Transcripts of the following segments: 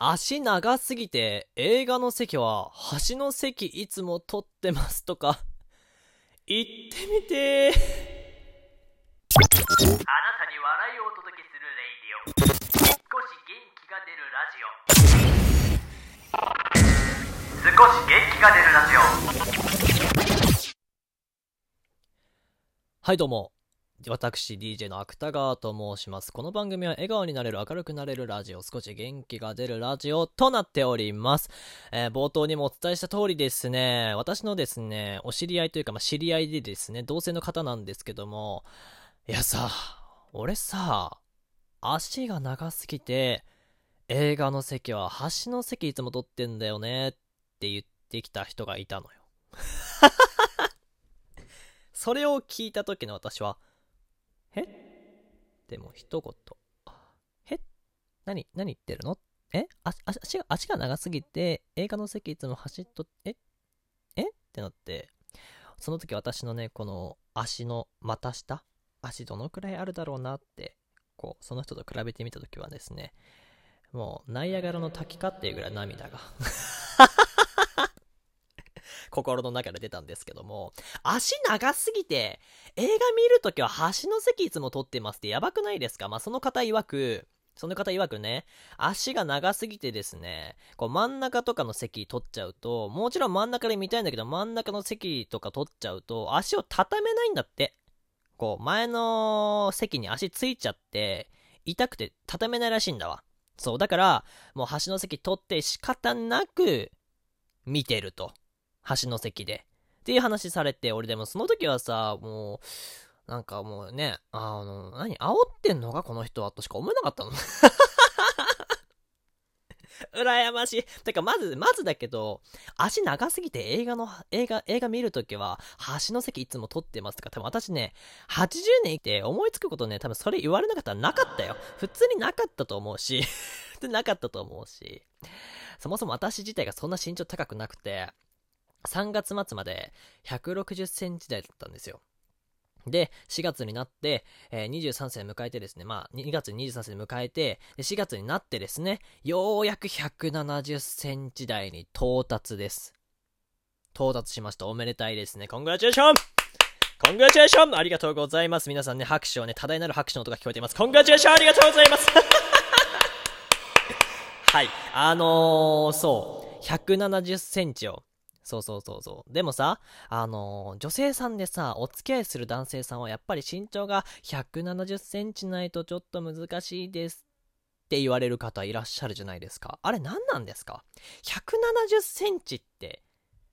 足長すぎて映画の席は端の席いつも取ってますとか 言ってみて。あなたに笑いをお届けするレイディオ。少し元気が出るラジオ。少し元気が出るラジオ。はいどうも私 DJ の芥川と申します。この番組は笑顔になれる明るくなれるラジオ少し元気が出るラジオとなっております、えー冒頭にもお伝えした通りですね私のですねお知り合いというか、まあ、知り合いでですね同性の方なんですけどもいやさ俺さ足が長すぎて映画の席は端の席いつも取ってんだよねって言ってきた人がいたのよ。それを聞いた時の私はえでも一言。え何何言ってるの？え？足足が足が長すぎて映画の席いつも走っと、え？え？ってなって、その時私のね、この足の股下？足どのくらいあるだろうなって、こう、その人と比べてみた時はですね、もう、ナイアガラの滝かっていうぐらい涙が。心の中で出たんですけども、足長すぎて、映画見るときは端の席いつも取ってますってやばくないですか？まあ、その方曰く、その方曰くね、足が長すぎてですね、こう真ん中とかの席取っちゃうと、もちろん真ん中で見たいんだけど、真ん中の席とか取っちゃうと、足を畳めないんだって。こう、前の席に足ついちゃって、痛くて畳めないらしいんだわ。そう、だから、もう端の席取って仕方なく、見てると。端の席で。っていう話されて、俺でもその時はさ、もう、なんかもうね、あの、何、煽ってんのかこの人はとしか思えなかったの。羨ましい。てか、まず、まずだけど、足長すぎて映画の、映画、映画見るときは、端の席いつも取ってますとか、多分私ね、80年いて思いつくことね、多分それ言われなかったらなかったよ。普通になかったと思うし、普通になかったと思うし、そもそも私自体がそんな身長高くなくて、3月末まで160センチ台だったんですよ。で、4月になって、えー23歳迎えてですね、まあ、2月23歳迎えて、で4月になってですね、ようやく170センチ台に到達です。到達しました。おめでたいですね。コングラチュレーションコングラチュレーションありがとうございます。皆さんね、拍手をね、多大なる拍手の音が聞こえています。コングラチュレーションありがとうございます はい。あのー、そう。170センチを。そうそうそうそう。でもさ、あのー女性さんでさ、お付き合いする男性さんはやっぱり身長が170センチないとちょっと難しいですって言われる方いらっしゃるじゃないですか。あれ何なんですか ?170 センチって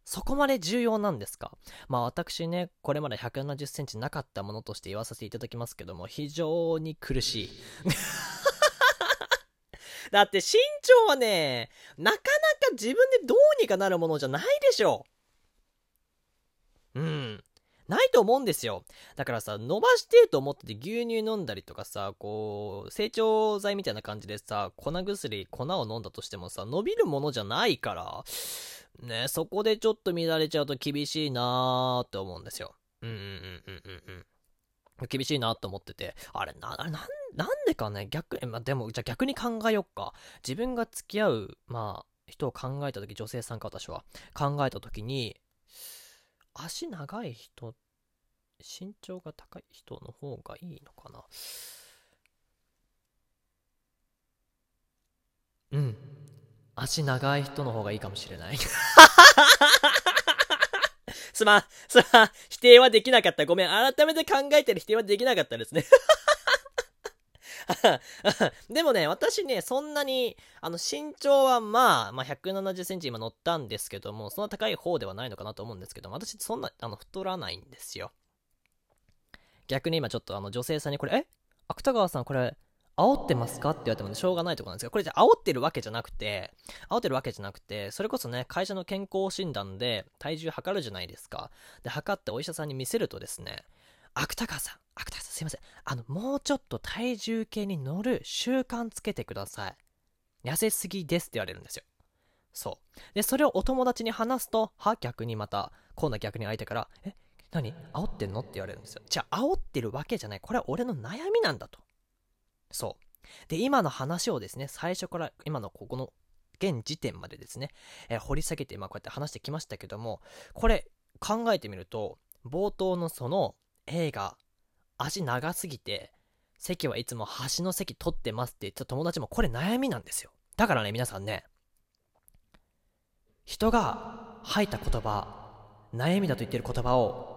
そこまで重要なんですか？まあ私ね、これまで170センチなかったものとして言わさせていただきますけども、非常に苦しい。だって身長はね、なかなか自分でどうにかなるものじゃないでしょ。うん。ないと思うんですよ。だからさ、伸ばしてると思ってて牛乳飲んだりとかさ、こう、成長剤みたいな感じでさ、粉薬、粉を飲んだとしてもさ、伸びるものじゃないから、ね、そこでちょっと乱れちゃうと厳しいなーって思うんですよ。うんうんうんうんうんうん。厳しいなと思ってて、あれ、な、なん、なんでかね、逆、えまあ、でも、じゃあ逆に考えよっか。自分が付き合う、まあ、人を考えたとき、女性さんか私は、考えたときに、足長い人、身長が高い人の方がいいのかな。うん。足長い人の方がいいかもしれない。すまん、すまん、否定はできなかった。ごめん、改めて考えてる否定はできなかったですね。でもね、私ね、そんなに、あの、身長はまあ、まあ、170センチ今乗ったんですけども、そんな高い方ではないのかなと思うんですけども、私そんな、あの、太らないんですよ。逆に今ちょっとあの、女性さんにこれ、え？芥川さんこれ、煽ってますか？って言われてもねしょうがないところなんですけど、これじゃ煽ってるわけじゃなくて、煽ってるわけじゃなくて、それこそね、会社の健康診断で体重測るじゃないですか。で、測ってお医者さんに見せるとですね、芥川さん、芥川さんすいません。あの、もうちょっと体重計に乗る習慣つけてください。痩せすぎですって言われるんですよ。そう。で、それをお友達に話すと、は逆にまた、今度は逆に相手から、え、何？煽ってんの？って言われるんですよ。じゃあ、煽ってるわけじゃない。これは俺の悩みなんだと。そう。で、今の話をですね、最初から、今のここの現時点までですね、えー掘り下げて、まあ、こうやって話してきましたけども、これ、考えてみると、冒頭のその映画、足長すぎて、席はいつも端の席取ってますって言った友達もこれ悩みなんですよ。だからね、皆さんね、人が吐いた言葉、悩みだと言ってる言葉を、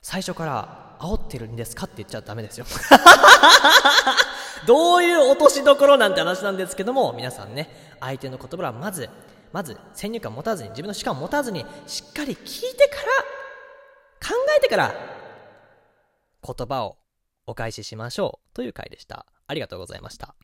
最初から煽ってるんですかって言っちゃダメですよ。どういう落としどころなんて話なんですけども、皆さんね、相手の言葉はまず、まず先入観持たずに、自分の主観を持たずに、しっかり聞いてから、考えてから、言葉をお返ししましょうという回でした。ありがとうございました。